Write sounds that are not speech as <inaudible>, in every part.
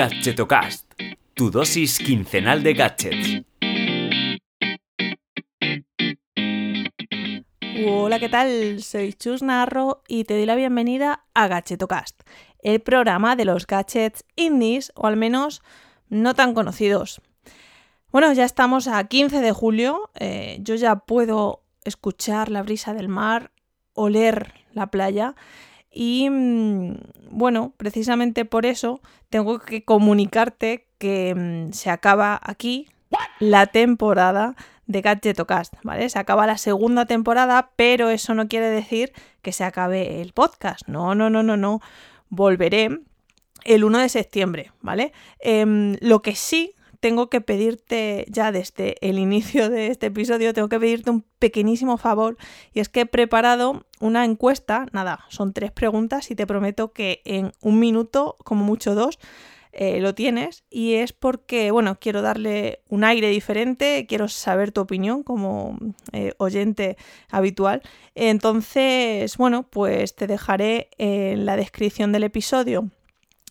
Gadgetocast, tu dosis quincenal de gadgets. Hola, ¿qué tal? Soy Chus Narro y te doy la bienvenida a Gadgetocast, el programa de los gadgets indies, o al menos no tan conocidos. Bueno, ya estamos a 15 de julio, eh, yo ya puedo escuchar la brisa del mar, oler la playa y mm, bueno, precisamente por eso tengo que comunicarte que mm, se acaba aquí la temporada de Gadgetocast, ¿vale? Se acaba la segunda temporada, pero eso no quiere decir que se acabe el podcast. No, no, no, no, no. Volveré el 1 de septiembre, ¿vale? Em, lo que sí tengo que pedirte ya desde el inicio de este episodio, tengo que pedirte un pequeñísimo favor. Y es que he preparado una encuesta, nada, son tres preguntas y te prometo que en un minuto, como mucho dos, eh, lo tienes. Y es porque, bueno, quiero darle un aire diferente, quiero saber tu opinión como eh, oyente habitual. Entonces, bueno, pues te dejaré en la descripción del episodio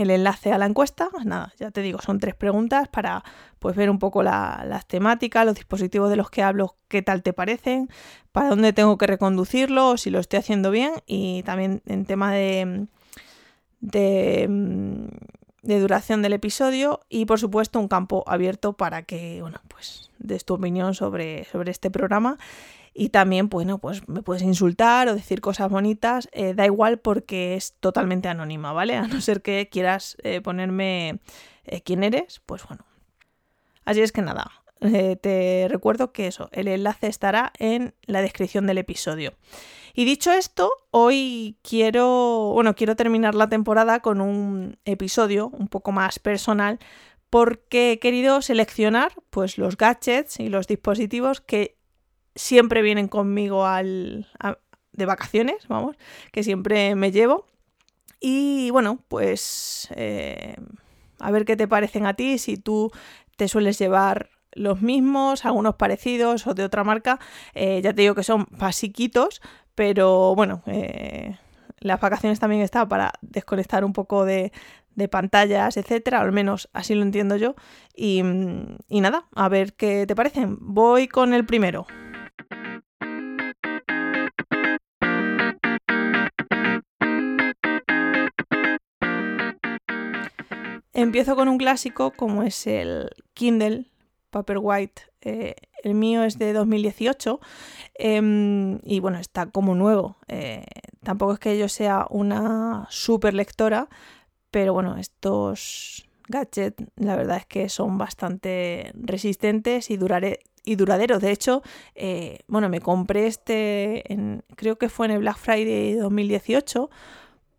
el enlace a la encuesta. Pues nada, ya te digo, son tres preguntas para pues, ver un poco las temáticas, los dispositivos de los que hablo, qué tal te parecen, para dónde tengo que reconducirlo, si lo estoy haciendo bien y también en tema de, de, de duración del episodio y por supuesto un campo abierto para que, bueno, pues des tu opinión sobre, sobre este programa y también, bueno, pues me puedes insultar o decir cosas bonitas, eh, da igual porque es totalmente anónima, ¿vale? A no ser que quieras eh, ponerme eh, quién eres, pues bueno. Así es que nada, te recuerdo que eso, el enlace estará en la descripción del episodio. Y dicho esto, hoy quiero, bueno, quiero terminar la temporada con un episodio un poco más personal porque he querido seleccionar pues los gadgets y los dispositivos que siempre vienen conmigo al, de vacaciones, vamos, que siempre me llevo. Y bueno, pues eh, a ver qué te parecen a ti, si tú te sueles llevar los mismos, algunos parecidos o de otra marca. Eh, ya te digo que son basiquitos, pero bueno, eh, las vacaciones también está para desconectar un poco de, de pantallas, etcétera, al menos así lo entiendo yo. Y, y nada, a ver qué te parecen. Voy con el primero. Empiezo con un clásico como es el Kindle Paperwhite. Eh, el mío es de 2018 em, y bueno, está como nuevo. Eh, tampoco es que yo sea una super lectora, pero bueno, estos gadgets la verdad es que son bastante resistentes y, y duraderos. De hecho, eh, bueno, me compré este, en, creo que fue en el Black Friday 2018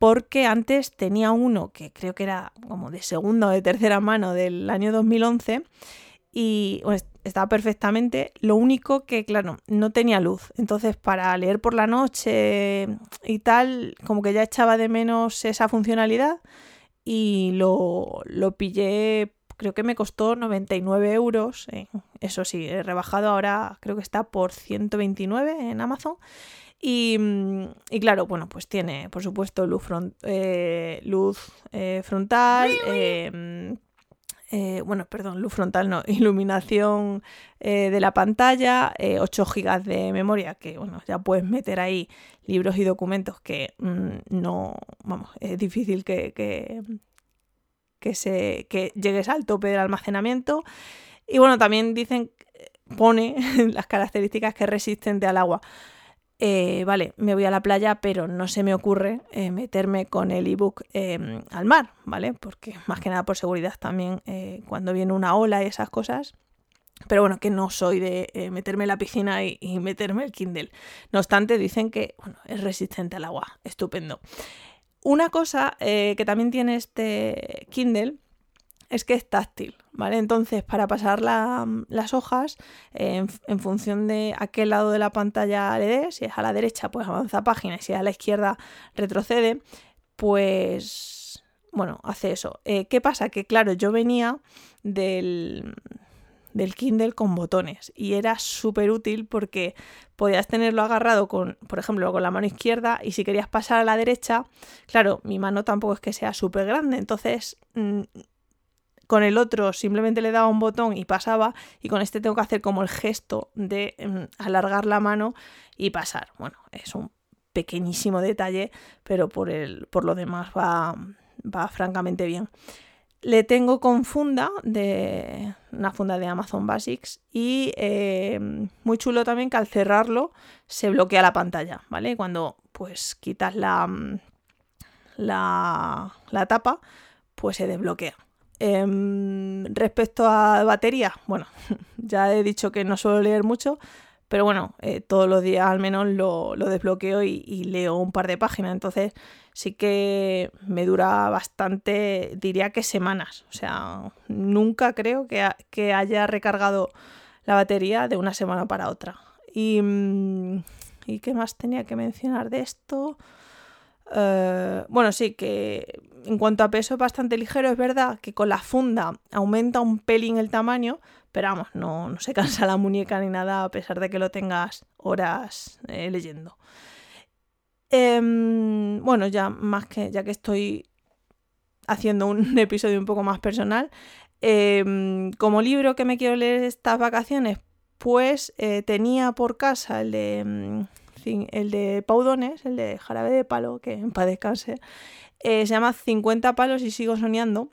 porque antes tenía uno que creo que era como de segunda o de tercera mano del año 2011 y estaba perfectamente. Lo único que, claro, no tenía luz. Entonces, para leer por la noche y tal, como que ya echaba de menos esa funcionalidad y lo, lo pillé, creo que me costó 99 euros. Eso sí, he rebajado ahora, creo que está por 129 en Amazon. Mm, y, claro, bueno, pues tiene, por supuesto, luz, eh, luz eh, frontal. Eh, bueno, perdón, luz frontal no, <laughs> iluminación de la pantalla, 8 GB de memoria, que bueno, ya puedes meter ahí libros y documentos que mm, no, vamos, es difícil que, que, que, se, que llegues al tope del almacenamiento. Y bueno, también dicen, pone <laughs> las características que es resistente al agua. Eh, vale, me voy a la playa, pero no se me ocurre eh, meterme con el ebook em, al mar, ¿vale? Porque más que nada por seguridad también eh, cuando viene una ola y esas cosas. Pero bueno, que no soy de meterme en la piscina y, y, meterme el Kindle. No obstante, dicen que bueno, es resistente al agua. Estupendo. Una cosa que también tiene este Kindle es que es táctil, ¿vale? Entonces, para pasar las hojas, en, función de a qué lado de la pantalla le des, si es a la derecha, pues avanza página, y si es a la izquierda, retrocede, pues, bueno, hace eso. Eh, ¿Qué pasa? Que, claro, yo venía del, del Kindle con botones y era súper útil porque podías tenerlo agarrado con, por ejemplo, con la mano izquierda y si querías pasar a la derecha, claro, mi mano tampoco es que sea súper grande, entonces mm, con el otro simplemente le daba un botón y pasaba, y con este tengo que hacer como el gesto de em, alargar la mano y pasar. Bueno, es un pequeñísimo detalle, pero por, el, por lo demás va, va francamente bien. Le tengo con funda de una funda de Amazon Basics y em, muy chulo también que al cerrarlo se bloquea la pantalla, ¿vale? Cuando pues quitas la, la, la tapa, pues se desbloquea. Em, respecto a batería, bueno, <laughs> ya he dicho que no suelo leer mucho, pero bueno, eh, todos los días al menos lo, desbloqueo y, leo un par de páginas. Entonces sí que me dura bastante, diría que semanas. O sea, nunca creo que, haya recargado la batería de una semana para otra. Y, mm, ¿y qué más tenía que mencionar de esto? Eh, bueno, sí, que en cuanto a peso es bastante ligero, es verdad que con la funda aumenta un pelín el tamaño, pero vamos, no, se cansa la muñeca ni nada a pesar de que lo tengas horas eh, leyendo. Em, bueno, ya más que ya que estoy haciendo un <laughs> episodio un poco más personal, em, como libro que me quiero leer estas vacaciones, pues eh, tenía por casa el de, mm, el de Paudones, el de Jarabe de Palo, que en paz descanse, eh, se llama 50 palos y sigo soñando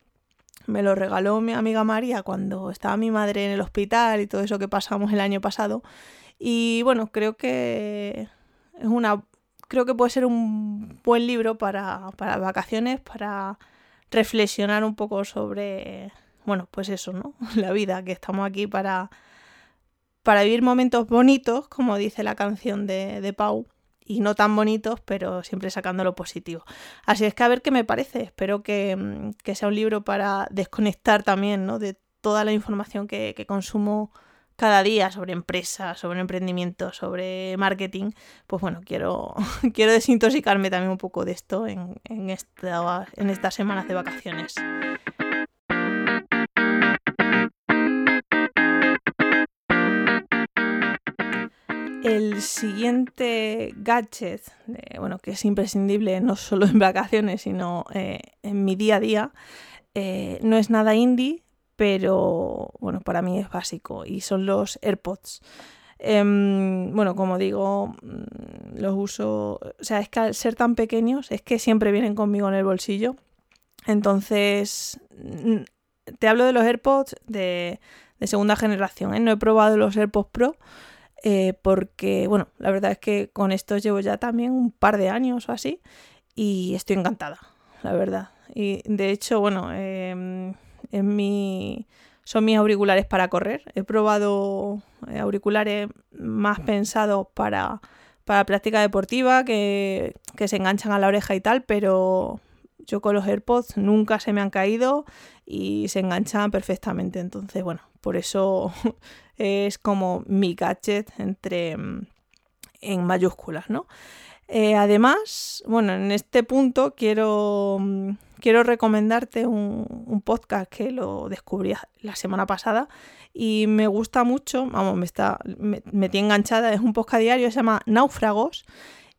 me lo regaló mi amiga María cuando estaba mi madre en el hospital y todo eso que pasamos el año pasado. Y bueno, creo que es una. Creo que puede ser un buen libro para, para vacaciones, para reflexionar un poco sobre. Bueno, pues eso, ¿no? <laughs> La vida, que estamos aquí para. Para vivir momentos bonitos, como dice la canción de, de Pau y no tan bonitos, pero siempre sacando lo positivo. Así es que a ver qué me parece. Espero que, mm, sea un libro para desconectar también ¿no? de toda la información que, consumo cada día sobre empresas, sobre emprendimiento, sobre marketing, pues bueno, quiero, <laughs> quiero desintoxicarme también un poco de esto en, en, en estas semanas de vacaciones. El siguiente gadget, bueno, que es imprescindible no solo en vacaciones, sino eh, en mi día a día, eh, no es nada indie, pero bueno, para mí es básico y son los AirPods. Em, bueno, como digo, mm, los uso, o sea, es que al ser tan pequeños, es que siempre vienen conmigo en el bolsillo. Entonces, mm, te hablo de los AirPods de, segunda generación, ¿eh? no he probado los AirPods Pro eh, porque, bueno, la verdad es que con estos llevo ya también un par de años o así y estoy encantada, la verdad. Y de hecho, bueno, en mi... son mis auriculares para correr. He probado eh, auriculares más pensados para, para práctica deportiva, que, que se enganchan a la oreja y tal, pero yo con los AirPods nunca se me han caído y se enganchan perfectamente. Entonces, bueno, por eso <laughs> es como mi gadget entre mm, en mayúsculas, ¿no? Eh, además, bueno, en este punto quiero, mm, quiero recomendarte un, podcast que lo descubrí la semana pasada y me gusta mucho, vamos, me está me, tiene enganchada, es un podcast diario, se llama Náufragos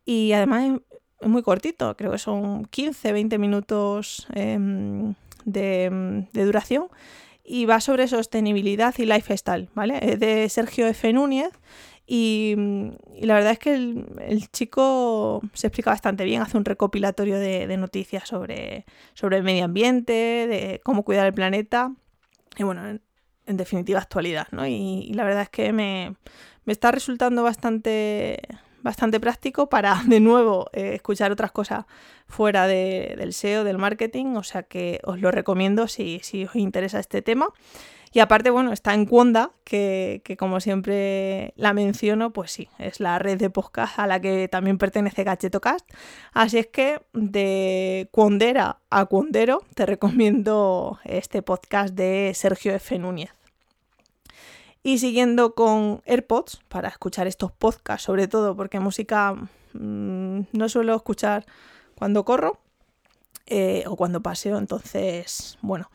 y además es, muy cortito, creo que son 15, 20 minutos em, de, de duración y va sobre sostenibilidad y lifestyle, ¿vale? Es de Sergio F. Núñez y, la verdad es que el, chico se explica bastante bien, hace un recopilatorio de, noticias sobre, sobre el medio ambiente, de cómo cuidar el planeta y bueno, en, definitiva actualidad, ¿no? Y, la verdad es que me, me está resultando bastante bastante práctico para <laughs> de nuevo eh, escuchar otras cosas fuera del SEO, del marketing, o sea que os lo recomiendo si, os interesa este tema. Y aparte, bueno, está en Cuonda, que, como siempre la menciono, pues sí, es la red de podcast a la que también pertenece Gachetocast. Así es que de Cuondera a Cuondero te recomiendo este podcast de Sergio F. Núñez. Y siguiendo con AirPods, para escuchar estos podcasts, sobre todo porque música mm, no suelo escuchar cuando corro eh, o cuando paseo, entonces, bueno.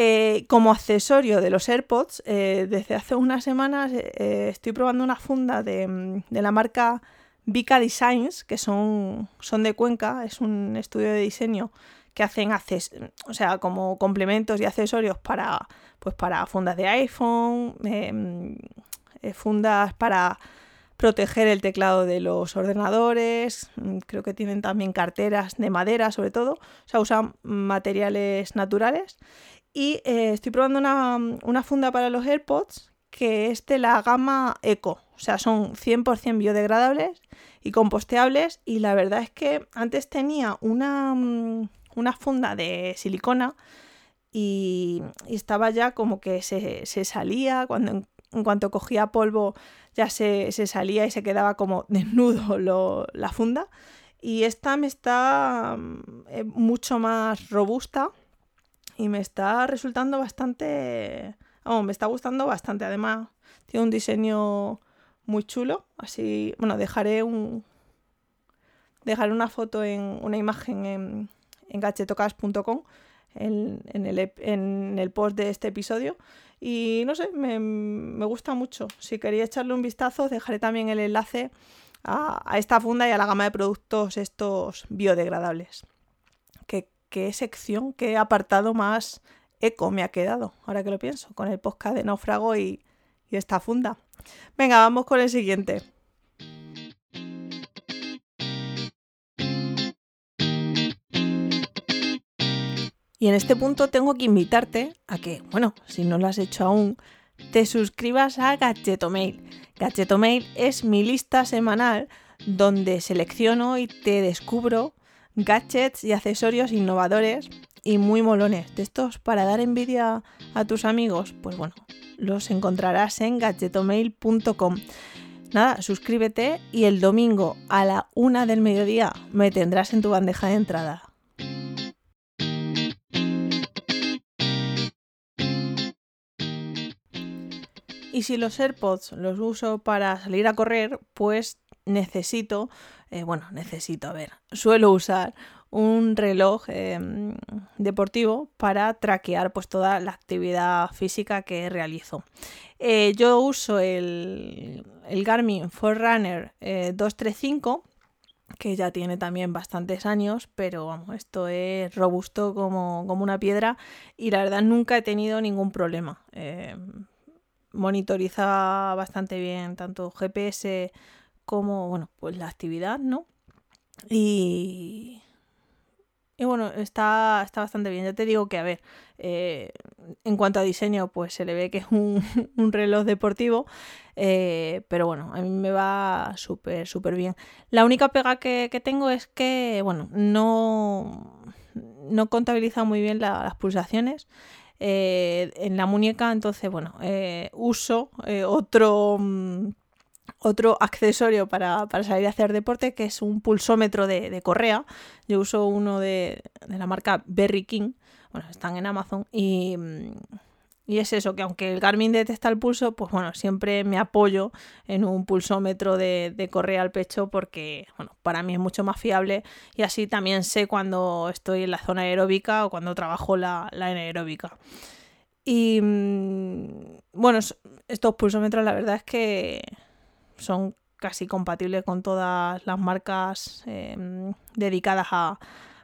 Eh, como accesorio de los AirPods, eh, desde hace unas semanas estoy probando una funda de, mm, de, la marca Vika Designs, que son, son de Cuenca, es un estudio de diseño que hacen o sea, como complementos y accesorios para, pues para fundas de iPhone, em, eh, fundas para proteger el teclado de los ordenadores, mm, creo que tienen también carteras de madera sobre todo, o sea, usan materiales naturales. Y eh, estoy probando una, funda para los AirPods que es de la gama Eco, o sea, son 100% biodegradables y composteables. Y la verdad es que antes tenía una, mm, una funda de silicona y, estaba ya como que se, se salía cuando en cuanto cogía polvo ya se, salía y se quedaba como <laughs> desnudo la funda. Y esta me está mm, eh, mucho más robusta y me está resultando bastante... Oh, me está gustando bastante. Además, tiene un diseño muy chulo. Así, bueno, dejaré un... Dejaré una foto en una imagen en, en gachetocas.com en, el, en el post de este episodio y no sé, me, gusta mucho. Si quería echarle un vistazo, dejaré también el enlace a, esta funda y a la gama de productos estos biodegradables. ¿Qué, qué sección, qué apartado más eco me ha quedado, ahora que lo pienso, con el podcast de Náufrago y, y esta funda. Venga, vamos con el siguiente. Y en este punto tengo que invitarte a que, bueno, si no lo has hecho aún, te suscribas a Gadgetomail. Gadgetomail es mi lista semanal donde selecciono y te descubro gadgets y accesorios innovadores y muy molones. De estos para dar envidia a tus amigos, pues bueno, los encontrarás en gadgetomail.com. Nada, suscríbete y el domingo a la una del mediodía me tendrás en tu bandeja de entrada. Y si los AirPods los uso para salir a correr, pues necesito, eh, bueno, necesito, a ver, suelo usar un reloj em, deportivo para traquear pues toda la actividad física que realizo. Eh, yo uso el, el Garmin Forerunner 235 eh, que ya tiene también bastantes años, pero vamos, esto es robusto como, como una piedra y la verdad nunca he tenido ningún problema. Em, monitoriza bastante bien tanto GPS como, bueno, pues la actividad, ¿no? Y, y bueno, está, está bastante bien. Ya te digo que, a ver, eh, en cuanto a diseño, pues se le ve que es un, <laughs> reloj deportivo, eh, pero bueno, a mí me va súper, súper bien. La única pega que, tengo es que, bueno, no, no contabiliza muy bien las pulsaciones. Eh, en la muñeca, entonces, bueno, eh, uso eh, otro, mm, otro accesorio para, salir a hacer deporte, que es un pulsómetro de, correa. Yo uso uno de, de, la marca Berry King, bueno, están en Amazon y... Mm, y es eso, que aunque el Garmin detecta el pulso, pues bueno, siempre me apoyo en un pulsómetro de, de, correa al pecho porque, bueno, para mí es mucho más fiable y así también sé cuando estoy en la zona aeróbica o cuando trabajo la, la anaeróbica. Y mm, bueno, estos pulsómetros la verdad es que son casi compatibles con todas las marcas em, dedicadas a,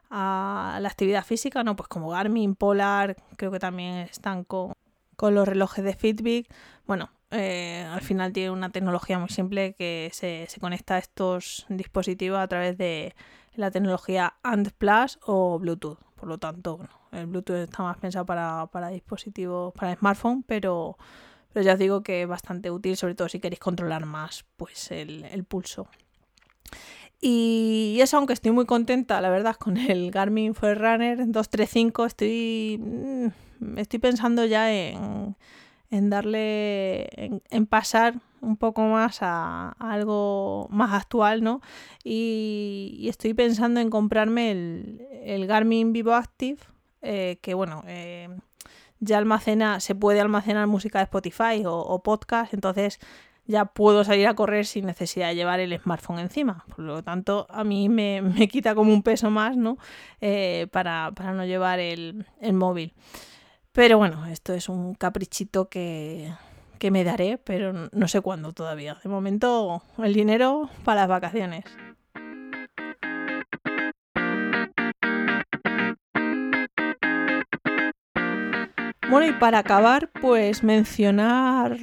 a la actividad física, ¿no? Pues como Garmin, Polar, creo que también están con, con los relojes de Fitbit. Bueno, eh, al final tiene una tecnología muy simple que se, conecta a estos dispositivos a través de la tecnología ANT Plus o Bluetooth. Por lo tanto, el Bluetooth está más pensado para, dispositivos, para smartphone, pero, ya os digo que es bastante útil, sobre todo si queréis controlar más pues el, pulso. Y eso, aunque estoy muy contenta, la verdad, con el Garmin Forerunner 235, estoy mm, estoy pensando ya en, darle, en, pasar un poco más a, algo más actual, ¿no? Y, estoy pensando en comprarme el, Garmin Vivo Active, eh, que bueno, eh, ya almacena, se puede almacenar música de Spotify o, podcast, entonces ya puedo salir a correr sin necesidad de llevar el smartphone encima. Por lo tanto, a mí me, quita como un peso más, ¿no? Eh, para, no llevar el, el móvil. Pero bueno, esto es un caprichito que, que me daré, pero no sé cuándo todavía. De momento, el dinero para las vacaciones. Bueno, y para acabar, pues mencionar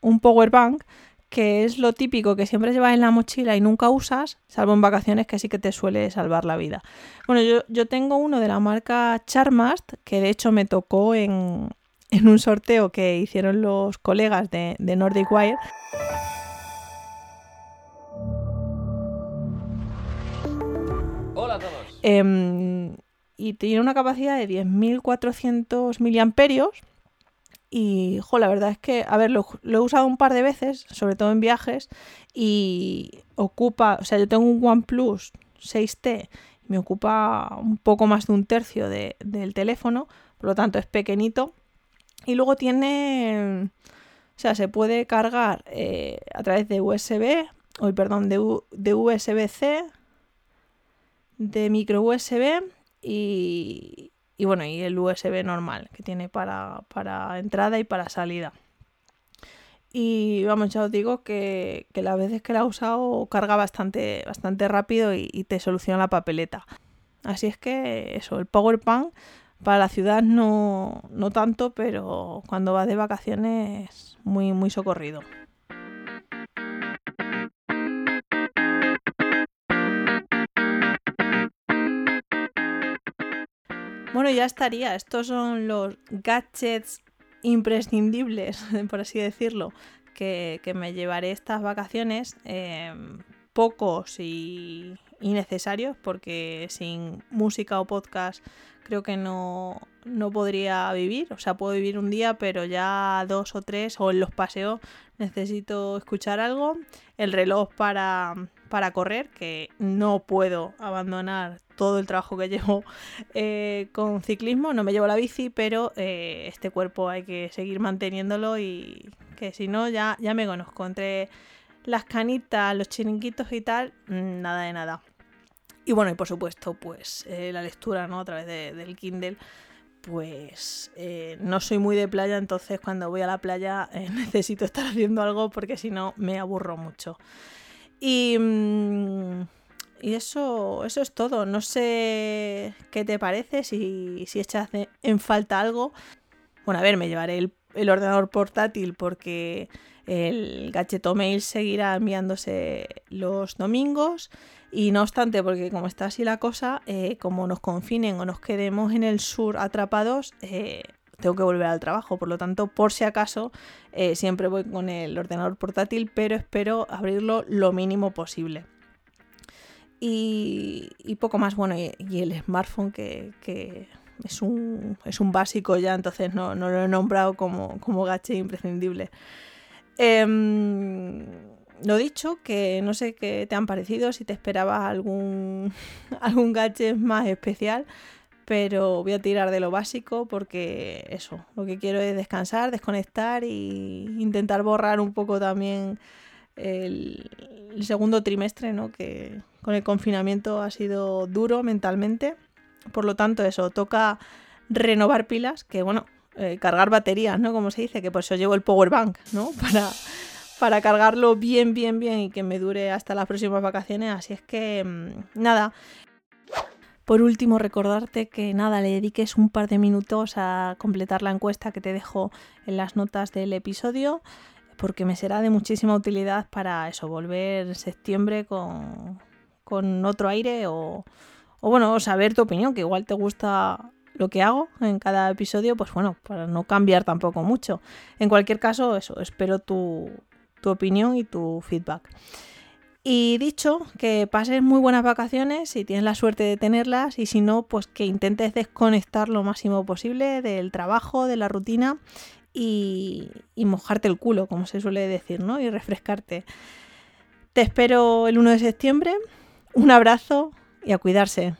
un power bank que es lo típico que siempre llevas en la mochila y nunca usas, salvo en vacaciones que sí que te suele salvar la vida. Bueno, yo, tengo uno de la marca Charmast, que de hecho me tocó en, <laughs> un sorteo que hicieron los colegas de, Nordic Wire. Hola a todos. Em, y tiene una capacidad de 10.400 miliamperios y, la verdad es que, a ver, lo, he usado un par de veces, sobre todo en viajes, y ocupa, o sea, yo tengo un OnePlus 6T, me ocupa un poco más de un tercio del teléfono, por lo tanto es pequeñito. Y luego tiene, o sea, se puede cargar eh, a través de USB, perdón, de, de USB-C, de micro USB y, y bueno, y el USB normal que tiene para, entrada y para salida. Y vamos, ya os digo que, que las veces que la he usado carga bastante, bastante rápido y, te soluciona la papeleta. Así es que eso, el Power para la ciudad no, no tanto, pero cuando vas de vacaciones muy, muy socorrido. Bueno, ya estaría. Estos son los gadgets imprescindibles, <laughs> por así decirlo, que, me llevaré estas vacaciones. Em, pocos y, necesarios, porque sin música o podcast creo que no, no podría vivir. O sea, puedo vivir un día, pero ya dos o tres, o en los paseos, necesito escuchar algo. El reloj para, para correr, que no puedo abandonar todo el trabajo que <laughs> llevo eh, con ciclismo, no me llevo la bici, pero eh, este cuerpo hay que seguir manteniéndolo y que si no ya, ya me conozco. Entre las canitas, los chiringuitos y tal, mm, nada de nada. Y bueno, y por supuesto, pues eh, la lectura, ¿no? A través del Kindle pues no soy muy de playa, entonces cuando voy a la playa <laughs> necesito estar haciendo algo porque si no me aburro mucho. Y, mm, y eso, eso es todo. No sé qué te parece, si, si echas en falta algo. Bueno, a ver, me llevaré el, ordenador portátil porque el gacheto mail seguirá enviándose los domingos. Y no obstante, porque como está así la cosa, eh, como nos confinen o nos quedemos en el sur atrapados, eh, tengo que volver al trabajo. Por lo tanto, por si acaso, eh, siempre voy con el ordenador portátil, pero espero abrirlo lo mínimo posible. Y, poco más, bueno, y, el smartphone que, es, un, es, un, básico ya, entonces no, lo he nombrado como, como gache imprescindible. Em, lo dicho, que no sé qué te han parecido, si te esperabas algún, <laughs> algún gadget más especial pero voy a tirar de lo básico porque eso, lo que quiero es descansar, desconectar e intentar borrar un poco también el, segundo trimestre, ¿no? que con el confinamiento ha sido duro mentalmente. Por lo tanto, eso, toca renovar pilas, que bueno, eh, cargar baterías, ¿no? Como se dice, que por eso llevo el power bank, ¿no? <laughs> Para, para cargarlo bien, bien, bien y que me dure hasta las próximas vacaciones. Así es que, mm, nada, por último, recordarte que nada, le dediques un par de minutos a completar la encuesta que te dejo en las notas del episodio, porque me será de muchísima utilidad para eso, volver septiembre con, con otro aire o, o, bueno, saber tu opinión, que igual te gusta lo que hago en cada episodio, pues bueno, para no cambiar tampoco mucho. En cualquier caso, eso, espero tu, tu opinión y tu feedback. Y dicho, que pases muy buenas vacaciones si tienes la suerte de tenerlas y si no, pues que intentes desconectar lo máximo posible del trabajo, de la rutina y, mojarte el culo, como se suele decir, ¿no? Y refrescarte. Te espero el 1 de septiembre. Un abrazo y a cuidarse.